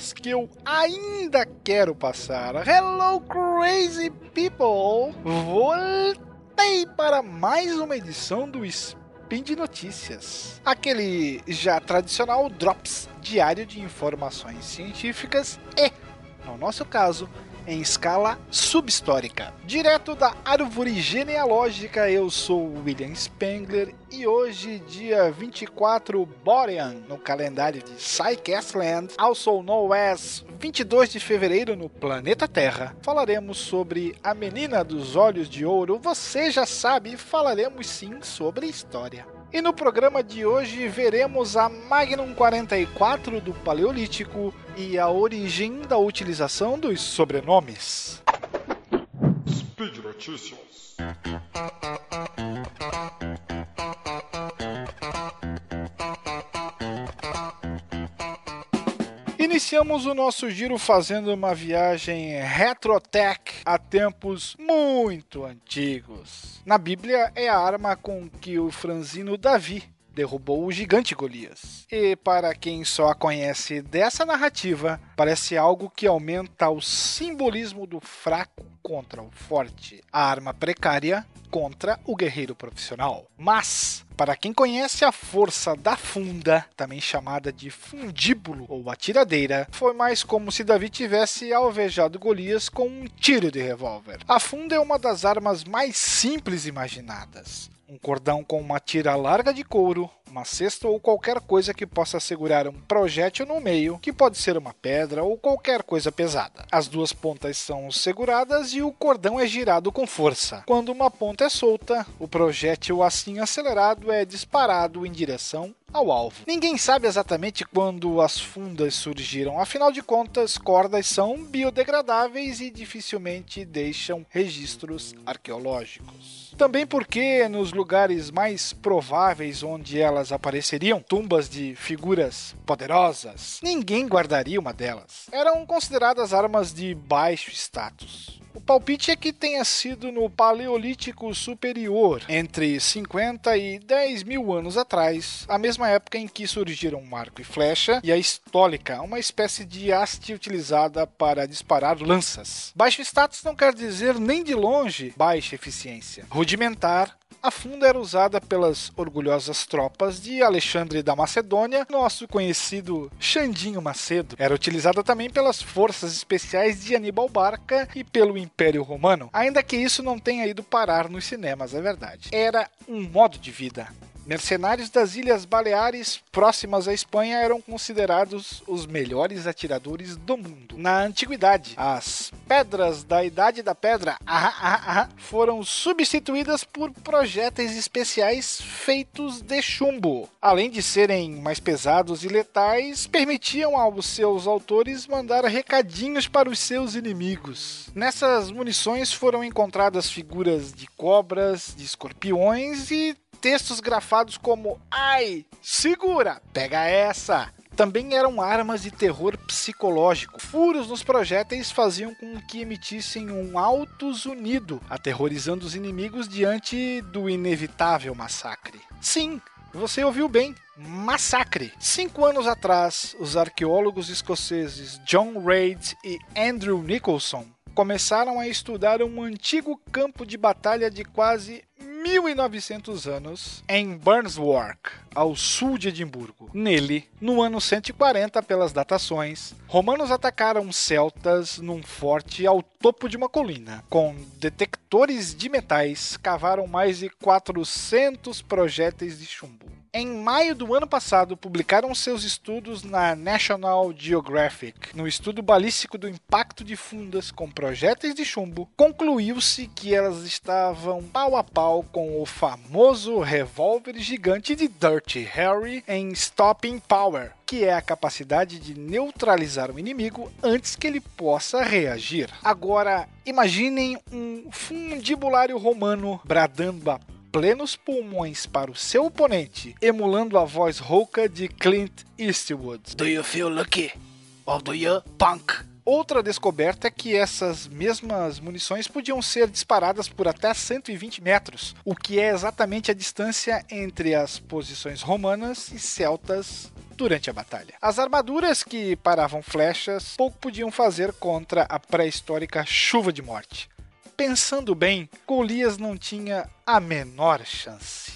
que eu ainda quero passar. Hello, crazy people! Voltei para mais uma edição do Spin de Notícias. Aquele já tradicional Drops diário de informações científicas e, no nosso caso, em escala subhistórica. Direto da árvore genealógica, eu sou William Spengler e hoje, dia 24 Borean, no calendário de Psycastland, also known as 22 de fevereiro no planeta Terra, falaremos sobre a menina dos olhos de ouro. Você já sabe, falaremos sim sobre história. E no programa de hoje veremos a Magnum 44 do Paleolítico e a origem da utilização dos sobrenomes. Speed Notícias. Iniciamos o nosso giro fazendo uma viagem retrotech a tempos muito antigos. Na Bíblia é a arma com que o franzino Davi derrubou o gigante Golias. E para quem só a conhece dessa narrativa, parece algo que aumenta o simbolismo do fraco contra o forte, a arma precária contra o guerreiro profissional. Mas, para quem conhece a força da funda, também chamada de fundíbulo ou atiradeira, foi mais como se Davi tivesse alvejado Golias com um tiro de revólver. A funda é uma das armas mais simples imaginadas. Um cordão com uma tira larga de couro, uma cesta ou qualquer coisa que possa segurar um projétil no meio, que pode ser uma pedra ou qualquer coisa pesada. As duas pontas são seguradas e o cordão é girado com força. Quando uma ponta é solta, o projétil assim acelerado é disparado em direção ao alvo. Ninguém sabe exatamente quando as fundas surgiram, afinal de contas, cordas são biodegradáveis e dificilmente deixam registros arqueológicos. Também porque nos lugares mais prováveis onde elas apareceriam, tumbas de figuras poderosas, ninguém guardaria uma delas. Eram consideradas armas de baixo status. O palpite é que tenha sido no Paleolítico Superior, entre 50 e 10 mil anos atrás, a mesma época em que surgiram o arco e flecha e a estólica, uma espécie de haste utilizada para disparar lanças. Baixo status não quer dizer nem de longe baixa eficiência. Rudimentar a funda era usada pelas orgulhosas tropas de Alexandre da Macedônia, nosso conhecido Xandinho Macedo. Era utilizada também pelas forças especiais de Aníbal Barca e pelo Império Romano, ainda que isso não tenha ido parar nos cinemas, é verdade. Era um modo de vida. Mercenários das Ilhas Baleares, próximas à Espanha, eram considerados os melhores atiradores do mundo. Na antiguidade, as pedras da Idade da Pedra ah, ah, ah, foram substituídas por projéteis especiais feitos de chumbo. Além de serem mais pesados e letais, permitiam aos seus autores mandar recadinhos para os seus inimigos. Nessas munições foram encontradas figuras de cobras, de escorpiões e textos grafados como Ai, segura, pega essa. Também eram armas de terror psicológico. Furos nos projéteis faziam com que emitissem um alto zunido, aterrorizando os inimigos diante do inevitável massacre. Sim, você ouviu bem, massacre. Cinco anos atrás, os arqueólogos escoceses John Reid e Andrew Nicholson começaram a estudar um antigo campo de batalha de quase 1900 anos em Burnswark, ao sul de Edimburgo. Nele, no ano 140 pelas datações, romanos atacaram celtas num forte ao topo de uma colina. Com detectores de metais, cavaram mais de 400 projéteis de chumbo. Em maio do ano passado, publicaram seus estudos na National Geographic. No estudo balístico do impacto de fundas com projéteis de chumbo, concluiu-se que elas estavam pau a pau com o famoso revólver gigante de Dirty Harry em Stopping Power, que é a capacidade de neutralizar o inimigo antes que ele possa reagir. Agora, imaginem um fundibulário romano bradando a plenos pulmões para o seu oponente, emulando a voz rouca de Clint Eastwood. Do you feel lucky? Or do you punk? Outra descoberta é que essas mesmas munições podiam ser disparadas por até 120 metros, o que é exatamente a distância entre as posições romanas e celtas durante a batalha. As armaduras que paravam flechas pouco podiam fazer contra a pré-histórica chuva de morte. Pensando bem, Golias não tinha a menor chance.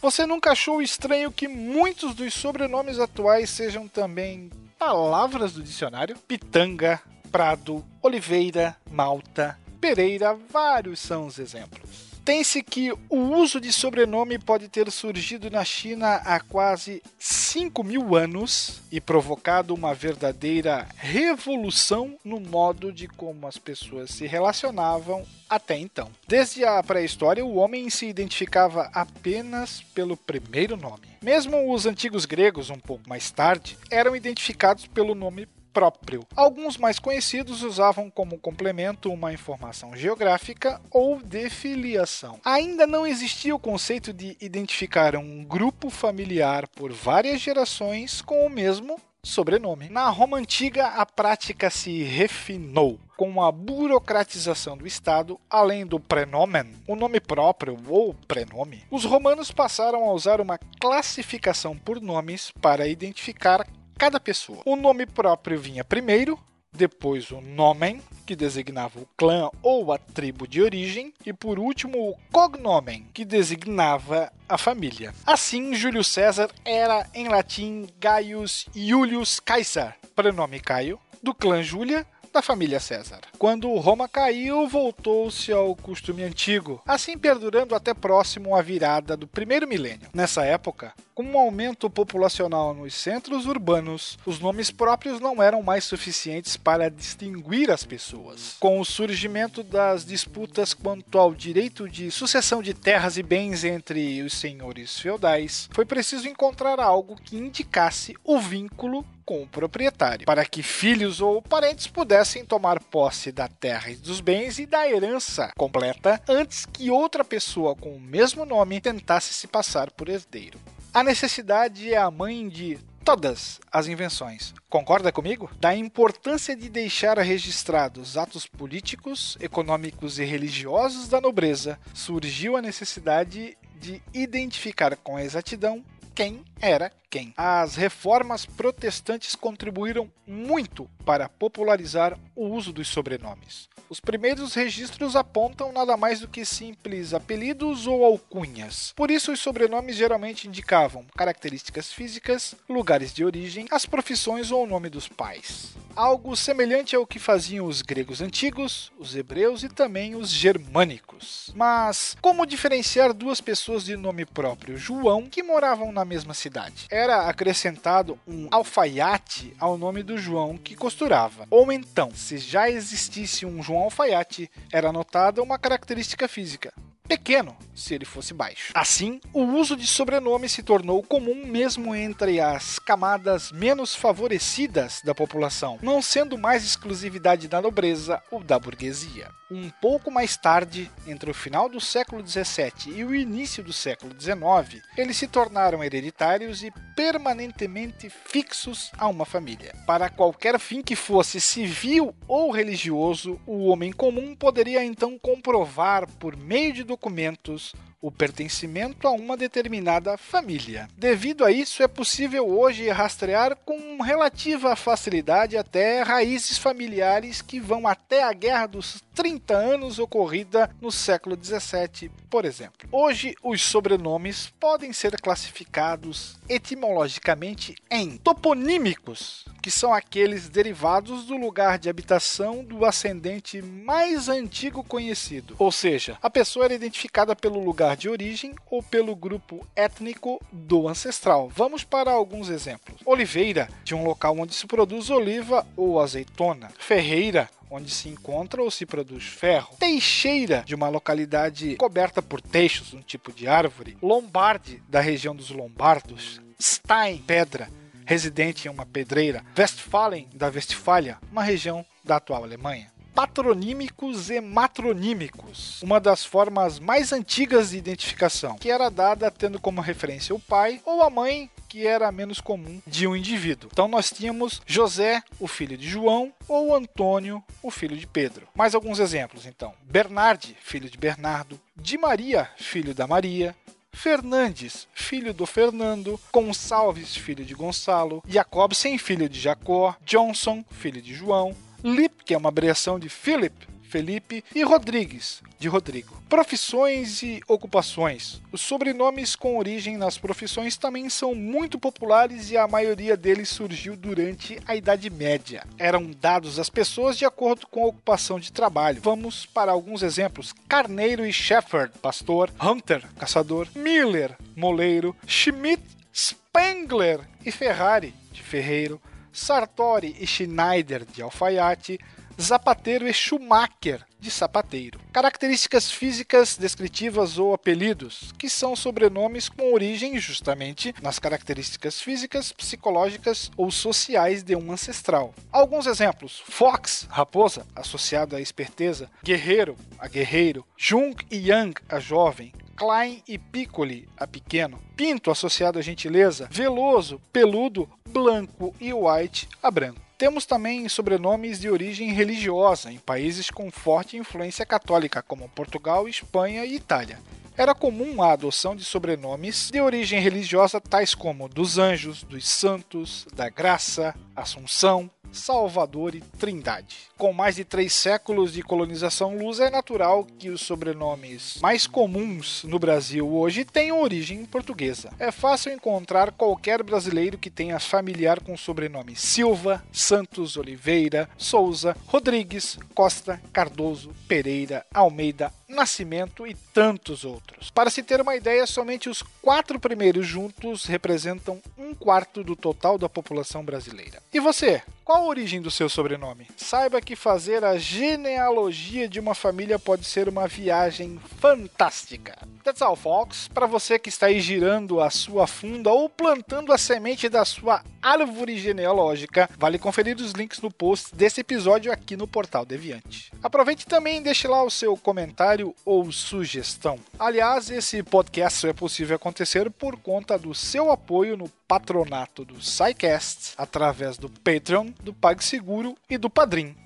Você nunca achou estranho que muitos dos sobrenomes atuais sejam também palavras do dicionário? Pitanga, Prado, Oliveira, Malta, Pereira, vários são os exemplos. Tem-se que o uso de sobrenome pode ter surgido na China há quase 5 mil anos e provocado uma verdadeira revolução no modo de como as pessoas se relacionavam até então. Desde a pré-história, o homem se identificava apenas pelo primeiro nome. Mesmo os antigos gregos, um pouco mais tarde, eram identificados pelo nome próprio. Alguns mais conhecidos usavam como complemento uma informação geográfica ou de filiação. Ainda não existia o conceito de identificar um grupo familiar por várias gerações com o mesmo sobrenome. Na Roma antiga, a prática se refinou com a burocratização do Estado, além do prenomen, o nome próprio ou prenome. Os romanos passaram a usar uma classificação por nomes para identificar cada pessoa. O nome próprio vinha primeiro, depois o nomen, que designava o clã ou a tribo de origem, e por último o cognomen, que designava a família. Assim, Júlio César era em latim Gaius Iulius Caesar, prenome Caio, do clã Júlia, da família César. Quando Roma caiu, voltou-se ao costume antigo, assim perdurando até próximo à virada do primeiro milênio. Nessa época, com um aumento populacional nos centros urbanos, os nomes próprios não eram mais suficientes para distinguir as pessoas. Com o surgimento das disputas quanto ao direito de sucessão de terras e bens entre os senhores feudais, foi preciso encontrar algo que indicasse o vínculo com o proprietário, para que filhos ou parentes pudessem tomar posse da terra e dos bens e da herança completa antes que outra pessoa com o mesmo nome tentasse se passar por herdeiro. A necessidade é a mãe de todas as invenções. Concorda comigo? Da importância de deixar registrados atos políticos, econômicos e religiosos da nobreza, surgiu a necessidade de identificar com exatidão quem era As reformas protestantes contribuíram muito para popularizar o uso dos sobrenomes. Os primeiros registros apontam nada mais do que simples apelidos ou alcunhas. Por isso, os sobrenomes geralmente indicavam características físicas, lugares de origem, as profissões ou o nome dos pais. Algo semelhante ao que faziam os gregos antigos, os hebreus e também os germânicos. Mas como diferenciar duas pessoas de nome próprio João que moravam na mesma cidade? Era acrescentado um alfaiate ao nome do João que costurava. Ou então, se já existisse um João alfaiate, era anotada uma característica física pequeno se ele fosse baixo. Assim, o uso de sobrenome se tornou comum mesmo entre as camadas menos favorecidas da população, não sendo mais exclusividade da nobreza ou da burguesia. Um pouco mais tarde, entre o final do século XVII e o início do século XIX, eles se tornaram hereditários e permanentemente fixos a uma família. Para qualquer fim que fosse civil ou religioso, o homem comum poderia então comprovar por meio de documentos o pertencimento a uma determinada família. Devido a isso, é possível hoje rastrear com relativa facilidade até raízes familiares que vão até a Guerra dos 30 anos ocorrida no século 17, por exemplo. Hoje, os sobrenomes podem ser classificados etimologicamente em toponímicos, que são aqueles derivados do lugar de habitação do ascendente mais antigo conhecido. Ou seja, a pessoa era identificada pelo lugar de origem ou pelo grupo étnico do ancestral. Vamos para alguns exemplos. Oliveira, de um local onde se produz oliva ou azeitona. Ferreira, onde se encontra ou se produz ferro. Teixeira, de uma localidade coberta por teixos, um tipo de árvore. Lombarde, da região dos Lombardos. Stein, pedra, residente em uma pedreira. Westfalen, da Westfália, uma região da atual Alemanha patronímicos e matronímicos, uma das formas mais antigas de identificação, que era dada tendo como referência o pai ou a mãe que era menos comum de um indivíduo. Então nós tínhamos José, o filho de João, ou Antônio, o filho de Pedro. Mais alguns exemplos então. Bernarde, filho de Bernardo, de Maria, filho da Maria, Fernandes, filho do Fernando, Gonçalves, filho de Gonçalo, Jacobsen, filho de Jacó, Johnson, filho de João, Lip, que é uma abreviação de Philip, Felipe e Rodrigues, de Rodrigo. Profissões e ocupações. Os sobrenomes com origem nas profissões também são muito populares e a maioria deles surgiu durante a Idade Média. Eram dados às pessoas de acordo com a ocupação de trabalho. Vamos para alguns exemplos: Carneiro e Shepherd, pastor, Hunter, caçador, Miller, moleiro, Schmidt, Spengler e Ferrari, de ferreiro, Sartori e Schneider, de alfaiate, Zapateiro e Schumacher, de sapateiro. Características físicas descritivas ou apelidos, que são sobrenomes com origem justamente nas características físicas, psicológicas ou sociais de um ancestral. Alguns exemplos: Fox, raposa, associado à esperteza, Guerreiro, a guerreiro, Jung e Yang, a jovem, Klein e Piccoli, a pequeno, Pinto, associado à gentileza, Veloso, peludo, Blanco e White, a branco. Temos também sobrenomes de origem religiosa em países com forte influência católica, como Portugal, Espanha e Itália. Era comum a adoção de sobrenomes de origem religiosa tais como dos anjos, dos santos, da graça, Assunção, Salvador e Trindade. Com mais de três séculos de colonização lusa, é natural que os sobrenomes mais comuns no Brasil hoje tenham origem portuguesa. É fácil encontrar qualquer brasileiro que tenha familiar com o sobrenome Silva, Santos, Oliveira, Souza, Rodrigues, Costa, Cardoso, Pereira, Almeida, Nascimento e tantos outros. Para se ter uma ideia, somente os quatro primeiros juntos representam um quarto do total da população brasileira. E você? Qual a origem do seu sobrenome? Saiba que fazer a genealogia de uma família pode ser uma viagem fantástica. That's all, folks. Para você que está aí girando a sua funda ou plantando a semente da sua árvore genealógica, vale conferir os links no post desse episódio aqui no Portal Deviante. Aproveite também e deixe lá o seu comentário ou sugestão. Aliás, esse podcast só é possível acontecer por conta do seu apoio no patronato do SciCast, através do Patreon, do PagSeguro e do Padrim.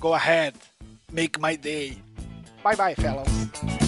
Go ahead, make my day. Bye bye, fellas.